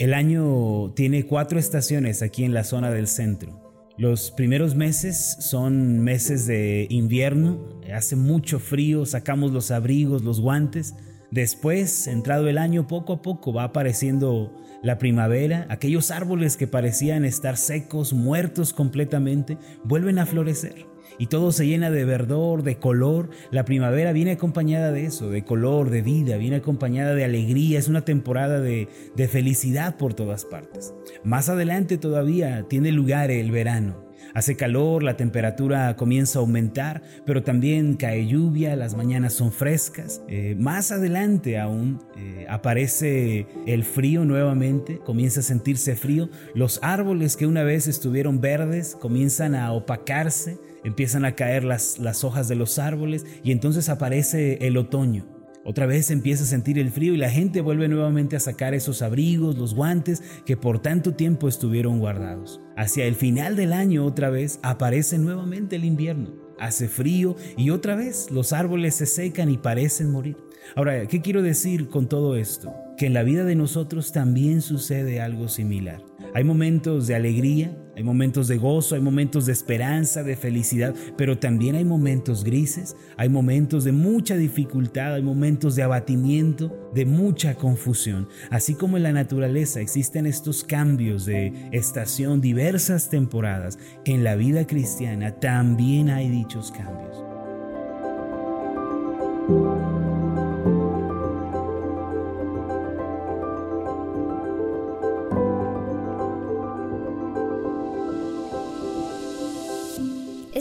El año tiene cuatro estaciones aquí en la zona del centro. Los primeros meses son meses de invierno, hace mucho frío, sacamos los abrigos, los guantes. Después, entrado el año, poco a poco va apareciendo la primavera, aquellos árboles que parecían estar secos, muertos completamente, vuelven a florecer y todo se llena de verdor, de color. La primavera viene acompañada de eso, de color, de vida, viene acompañada de alegría, es una temporada de, de felicidad por todas partes. Más adelante todavía tiene lugar el verano. Hace calor, la temperatura comienza a aumentar, pero también cae lluvia, las mañanas son frescas. Eh, más adelante aún eh, aparece el frío nuevamente, comienza a sentirse frío. Los árboles que una vez estuvieron verdes comienzan a opacarse, empiezan a caer las, las hojas de los árboles y entonces aparece el otoño. Otra vez empieza a sentir el frío y la gente vuelve nuevamente a sacar esos abrigos, los guantes que por tanto tiempo estuvieron guardados. Hacia el final del año otra vez aparece nuevamente el invierno. Hace frío y otra vez los árboles se secan y parecen morir. Ahora, ¿qué quiero decir con todo esto? Que en la vida de nosotros también sucede algo similar. Hay momentos de alegría, hay momentos de gozo, hay momentos de esperanza, de felicidad, pero también hay momentos grises, hay momentos de mucha dificultad, hay momentos de abatimiento, de mucha confusión. Así como en la naturaleza existen estos cambios de estación, diversas temporadas, en la vida cristiana también hay dichos cambios.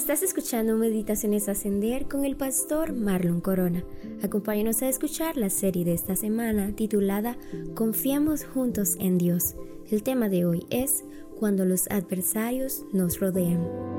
Estás escuchando Meditaciones Ascender con el pastor Marlon Corona. Acompáñanos a escuchar la serie de esta semana titulada Confiamos juntos en Dios. El tema de hoy es Cuando los adversarios nos rodean.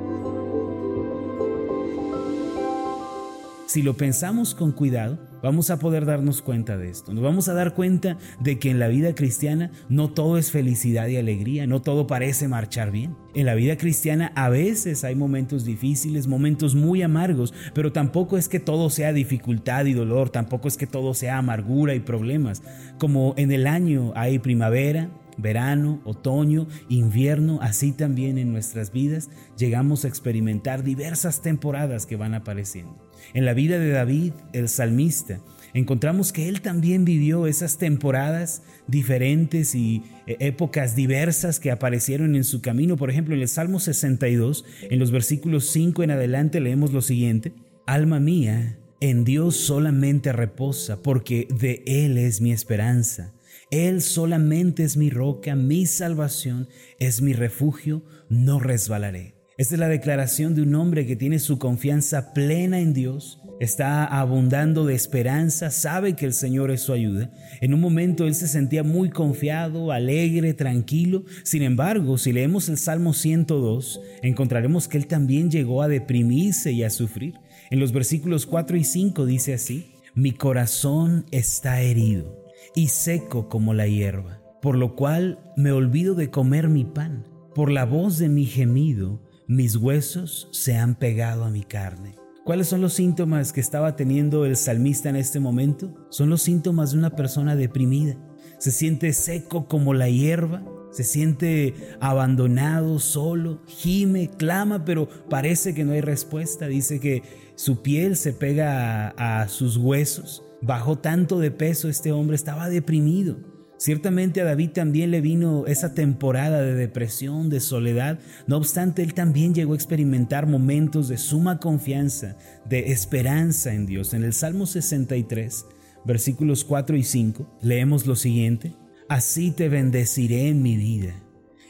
Si lo pensamos con cuidado, vamos a poder darnos cuenta de esto. Nos vamos a dar cuenta de que en la vida cristiana no todo es felicidad y alegría, no todo parece marchar bien. En la vida cristiana a veces hay momentos difíciles, momentos muy amargos, pero tampoco es que todo sea dificultad y dolor, tampoco es que todo sea amargura y problemas. Como en el año hay primavera, verano, otoño, invierno, así también en nuestras vidas llegamos a experimentar diversas temporadas que van apareciendo. En la vida de David, el salmista, encontramos que él también vivió esas temporadas diferentes y eh, épocas diversas que aparecieron en su camino. Por ejemplo, en el Salmo 62, en los versículos 5 en adelante leemos lo siguiente, Alma mía, en Dios solamente reposa, porque de Él es mi esperanza. Él solamente es mi roca, mi salvación, es mi refugio, no resbalaré. Esta es la declaración de un hombre que tiene su confianza plena en Dios, está abundando de esperanza, sabe que el Señor es su ayuda. En un momento él se sentía muy confiado, alegre, tranquilo. Sin embargo, si leemos el Salmo 102, encontraremos que él también llegó a deprimirse y a sufrir. En los versículos 4 y 5 dice así, mi corazón está herido y seco como la hierba, por lo cual me olvido de comer mi pan. Por la voz de mi gemido, mis huesos se han pegado a mi carne. ¿Cuáles son los síntomas que estaba teniendo el salmista en este momento? Son los síntomas de una persona deprimida. Se siente seco como la hierba, se siente abandonado, solo, gime, clama, pero parece que no hay respuesta. Dice que su piel se pega a, sus huesos. Bajó tanto de peso este hombre, estaba deprimido. Ciertamente a David también le vino esa temporada de depresión, de soledad, no obstante él también llegó a experimentar momentos de suma confianza, de esperanza en Dios. En el Salmo 63, versículos 4 y 5, leemos lo siguiente, Así te bendeciré en mi vida,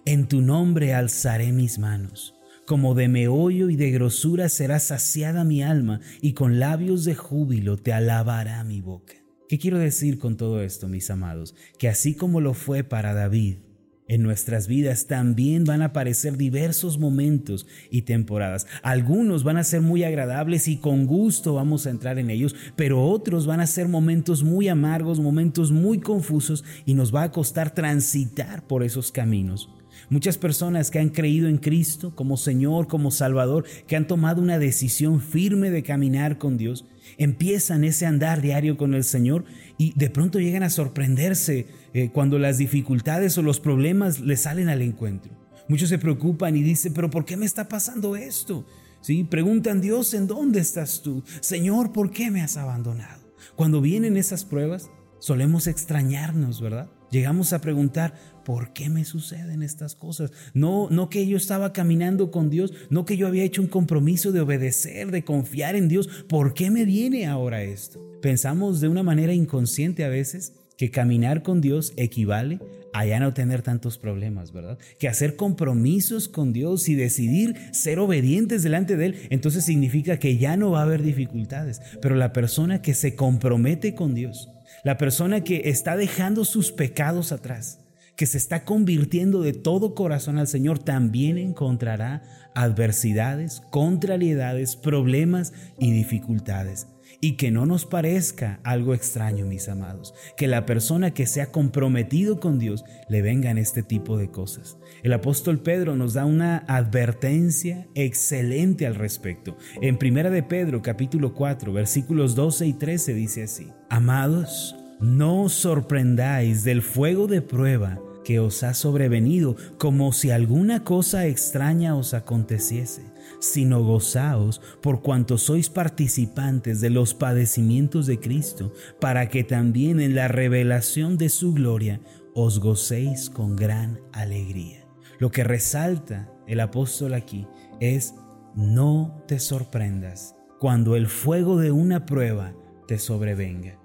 en tu nombre alzaré mis manos. Como de meollo y de grosura será saciada mi alma, y con labios de júbilo te alabará mi boca. ¿Qué quiero decir con todo esto, mis amados? Que así como lo fue para David, en nuestras vidas también van a aparecer diversos momentos y temporadas. Algunos van a ser muy agradables y con gusto vamos a entrar en ellos, pero otros van a ser momentos muy amargos, momentos muy confusos y nos va a costar transitar por esos caminos. Muchas personas que han creído en Cristo como Señor, como Salvador, que han tomado una decisión firme de caminar con Dios, empiezan ese andar diario con el Señor y de pronto llegan a sorprenderse eh, cuando las dificultades o los problemas les salen al encuentro. Muchos se preocupan y dicen, pero ¿por qué me está pasando esto? ¿Sí? Preguntan, Dios, ¿en dónde estás tú? Señor, ¿por qué me has abandonado? Cuando vienen esas pruebas, solemos extrañarnos, ¿verdad? Llegamos a preguntar, ¿por qué me suceden estas cosas? No, no que yo estaba caminando con Dios, no que yo había hecho un compromiso de obedecer, de confiar en Dios, ¿por qué me viene ahora esto? Pensamos de una manera inconsciente a veces que caminar con Dios equivale a ya no tener tantos problemas, ¿verdad? Que hacer compromisos con Dios y decidir ser obedientes delante de Él, entonces significa que ya no va a haber dificultades. Pero la persona que se compromete con Dios, la persona que está dejando sus pecados atrás, que se está convirtiendo de todo corazón al Señor, también encontrará adversidades, contrariedades, problemas y dificultades. Y que no nos parezca algo extraño, mis amados, que la persona que se ha comprometido con Dios le vengan este tipo de cosas. El apóstol Pedro nos da una advertencia excelente al respecto. En Primera de Pedro, capítulo 4, versículos 12 y 13 dice así: Amados, no os sorprendáis del fuego de prueba que os ha sobrevenido como si alguna cosa extraña os aconteciese, sino gozaos por cuanto sois participantes de los padecimientos de Cristo, para que también en la revelación de su gloria os gocéis con gran alegría. Lo que resalta el apóstol aquí es no te sorprendas cuando el fuego de una prueba te sobrevenga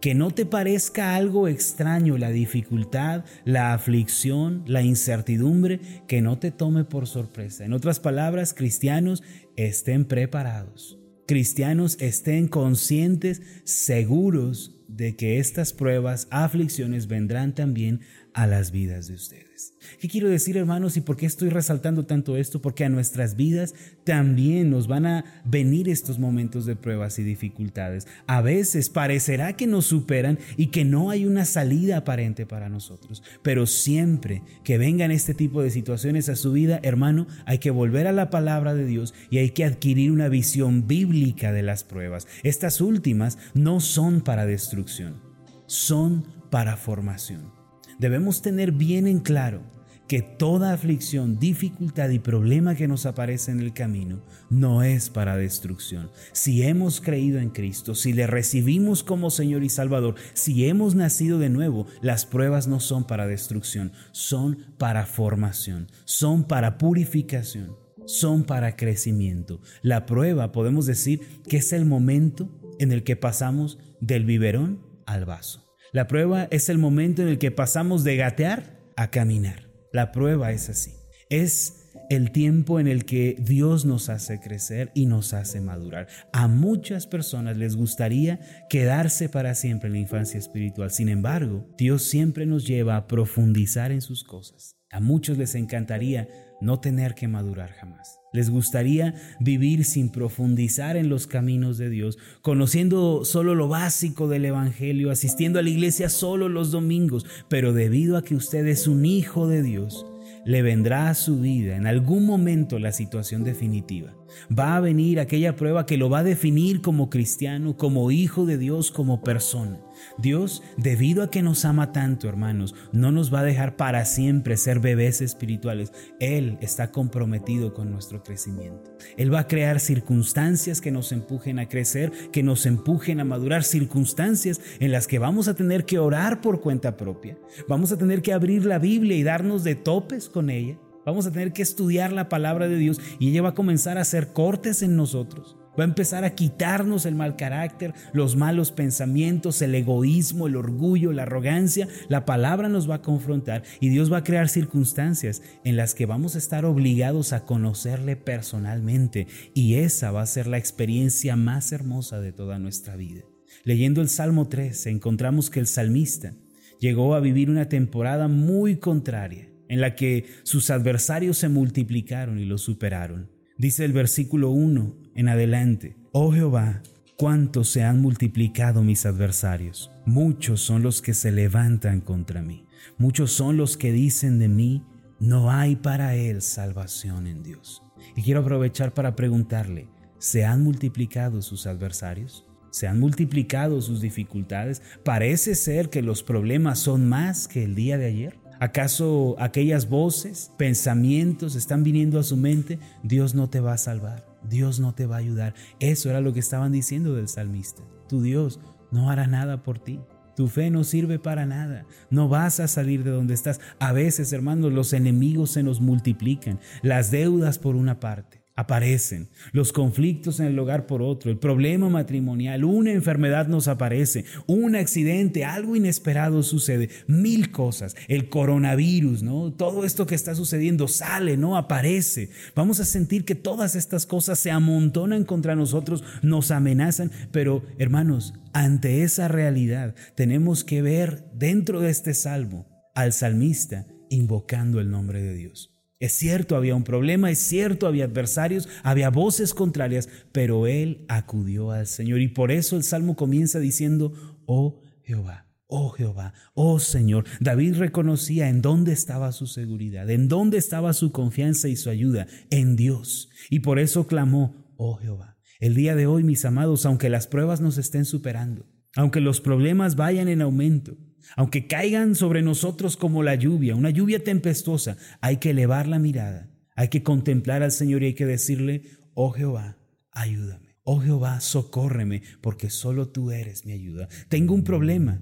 que no te parezca algo extraño la dificultad, la aflicción, la incertidumbre, que no te tome por sorpresa. En otras palabras, cristianos estén preparados. Cristianos estén conscientes, seguros de que estas pruebas, aflicciones vendrán también a las vidas de ustedes. ¿Qué quiero decir, hermanos? ¿Y por qué estoy resaltando tanto esto? Porque a nuestras vidas también nos van a venir estos momentos de pruebas y dificultades. A veces parecerá que nos superan y que no hay una salida aparente para nosotros. Pero siempre que vengan este tipo de situaciones a su vida, hermano, hay que volver a la palabra de Dios y hay que adquirir una visión bíblica de las pruebas. Estas últimas no son para destrucción, son para formación debemos tener bien en claro que toda aflicción, dificultad y problema que nos aparece en el camino no es para destrucción. Si hemos creído en Cristo, si le recibimos como Señor y Salvador, si hemos nacido de nuevo, las pruebas no son para destrucción, son para formación, son para purificación, son para crecimiento. La prueba podemos decir que es el momento en el que pasamos del biberón al vaso. La prueba es el momento en el que pasamos de gatear a caminar. La prueba es así. Es el tiempo en el que Dios nos hace crecer y nos hace madurar. A muchas personas les gustaría quedarse para siempre en la infancia espiritual. Sin embargo, Dios siempre nos lleva a profundizar en sus cosas. A muchos les encantaría no tener que madurar jamás. Les gustaría vivir sin profundizar en los caminos de Dios, conociendo solo lo básico del Evangelio, asistiendo a la iglesia solo los domingos, pero debido a que usted es un hijo de Dios, le vendrá a su vida en algún momento la situación definitiva. Va a venir aquella prueba que lo va a definir como cristiano, como hijo de Dios, como persona. Dios, debido a que nos ama tanto, hermanos, no nos va a dejar para siempre ser bebés espirituales. Él está comprometido con nuestro crecimiento. Él va a crear circunstancias que nos empujen a crecer, que nos empujen a madurar, circunstancias en las que vamos a tener que orar por cuenta propia. Vamos a tener que abrir la Biblia y darnos de topes con ella. Vamos a tener que estudiar la palabra de Dios y ella va a comenzar a hacer cortes en nosotros. Va a empezar a quitarnos el mal carácter, los malos pensamientos, el egoísmo, el orgullo, la arrogancia. La palabra nos va a confrontar y Dios va a crear circunstancias en las que vamos a estar obligados a conocerle personalmente. Y esa va a ser la experiencia más hermosa de toda nuestra vida. Leyendo el Salmo 3 encontramos que el salmista llegó a vivir una temporada muy contraria en la que sus adversarios se multiplicaron y lo superaron. Dice el versículo 1 en adelante, Oh Jehová, cuántos se han multiplicado mis adversarios. Muchos son los que se levantan contra mí. Muchos son los que dicen de mí, no hay para él salvación en Dios. Y quiero aprovechar para preguntarle, ¿se han multiplicado sus adversarios? ¿Se han multiplicado sus dificultades? Parece ser que los problemas son más que el día de ayer. ¿Acaso aquellas voces, pensamientos están viniendo a su mente? Dios no te va a salvar, Dios no te va a ayudar. Eso era lo que estaban diciendo del salmista. Tu Dios no hará nada por ti. Tu fe no sirve para nada. No vas a salir de donde estás. A veces, hermanos, los enemigos se nos multiplican. Las deudas por una parte aparecen, los conflictos en el hogar por otro, el problema matrimonial, una enfermedad nos aparece, un accidente, algo inesperado sucede, mil cosas, el coronavirus, ¿no? Todo esto que está sucediendo sale, ¿no? Aparece. Vamos a sentir que todas estas cosas se amontonan contra nosotros, nos amenazan, pero hermanos, ante esa realidad tenemos que ver dentro de este salmo al salmista invocando el nombre de Dios. Es cierto, había un problema, es cierto, había adversarios, había voces contrarias, pero él acudió al Señor. Y por eso el Salmo comienza diciendo, oh Jehová. Oh Jehová, oh Señor, David reconocía en dónde estaba su seguridad, en dónde estaba su confianza y su ayuda, en Dios. Y por eso clamó, oh Jehová. El día de hoy, mis amados, aunque las pruebas nos estén superando, aunque los problemas vayan en aumento, aunque caigan sobre nosotros como la lluvia, una lluvia tempestuosa, hay que elevar la mirada, hay que contemplar al Señor y hay que decirle, oh Jehová, ayúdame. Oh Jehová, socórreme, porque solo tú eres mi ayuda. Tengo un problema,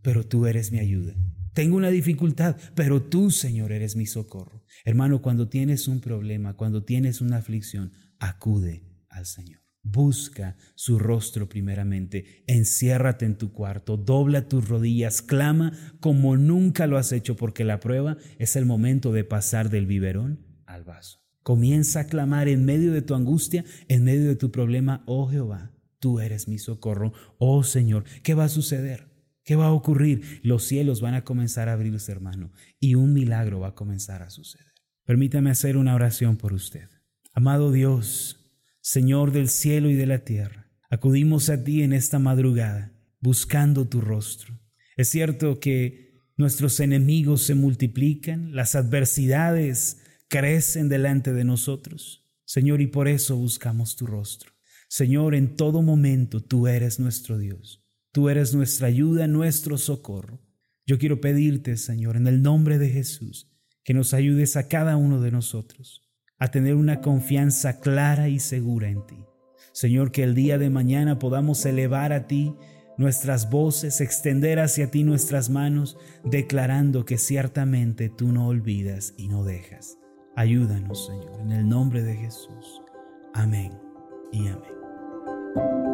pero tú eres mi ayuda. Tengo una dificultad, pero tú, Señor, eres mi socorro. Hermano, cuando tienes un problema, cuando tienes una aflicción, acude al Señor. Busca su rostro primeramente, enciérrate en tu cuarto, dobla tus rodillas, clama como nunca lo has hecho, porque la prueba es el momento de pasar del biberón al vaso. Comienza a clamar en medio de tu angustia, en medio de tu problema, oh Jehová, tú eres mi socorro, oh Señor, ¿qué va a suceder? ¿Qué va a ocurrir? Los cielos van a comenzar a abrirse, hermano, y un milagro va a comenzar a suceder. Permítame hacer una oración por usted. Amado Dios, Señor del cielo y de la tierra, acudimos a ti en esta madrugada, buscando tu rostro. Es cierto que nuestros enemigos se multiplican, las adversidades crecen delante de nosotros. Señor, y por eso buscamos tu rostro. Señor, en todo momento tú eres nuestro Dios. Tú eres nuestra ayuda, nuestro socorro. Yo quiero pedirte, Señor, en el nombre de Jesús, que nos ayudes a cada uno de nosotros a tener una confianza clara y segura en ti. Señor, que el día de mañana podamos elevar a ti nuestras voces, extender hacia ti nuestras manos, declarando que ciertamente tú no olvidas y no dejas. Ayúdanos, Señor, en el nombre de Jesús. Amén y amén.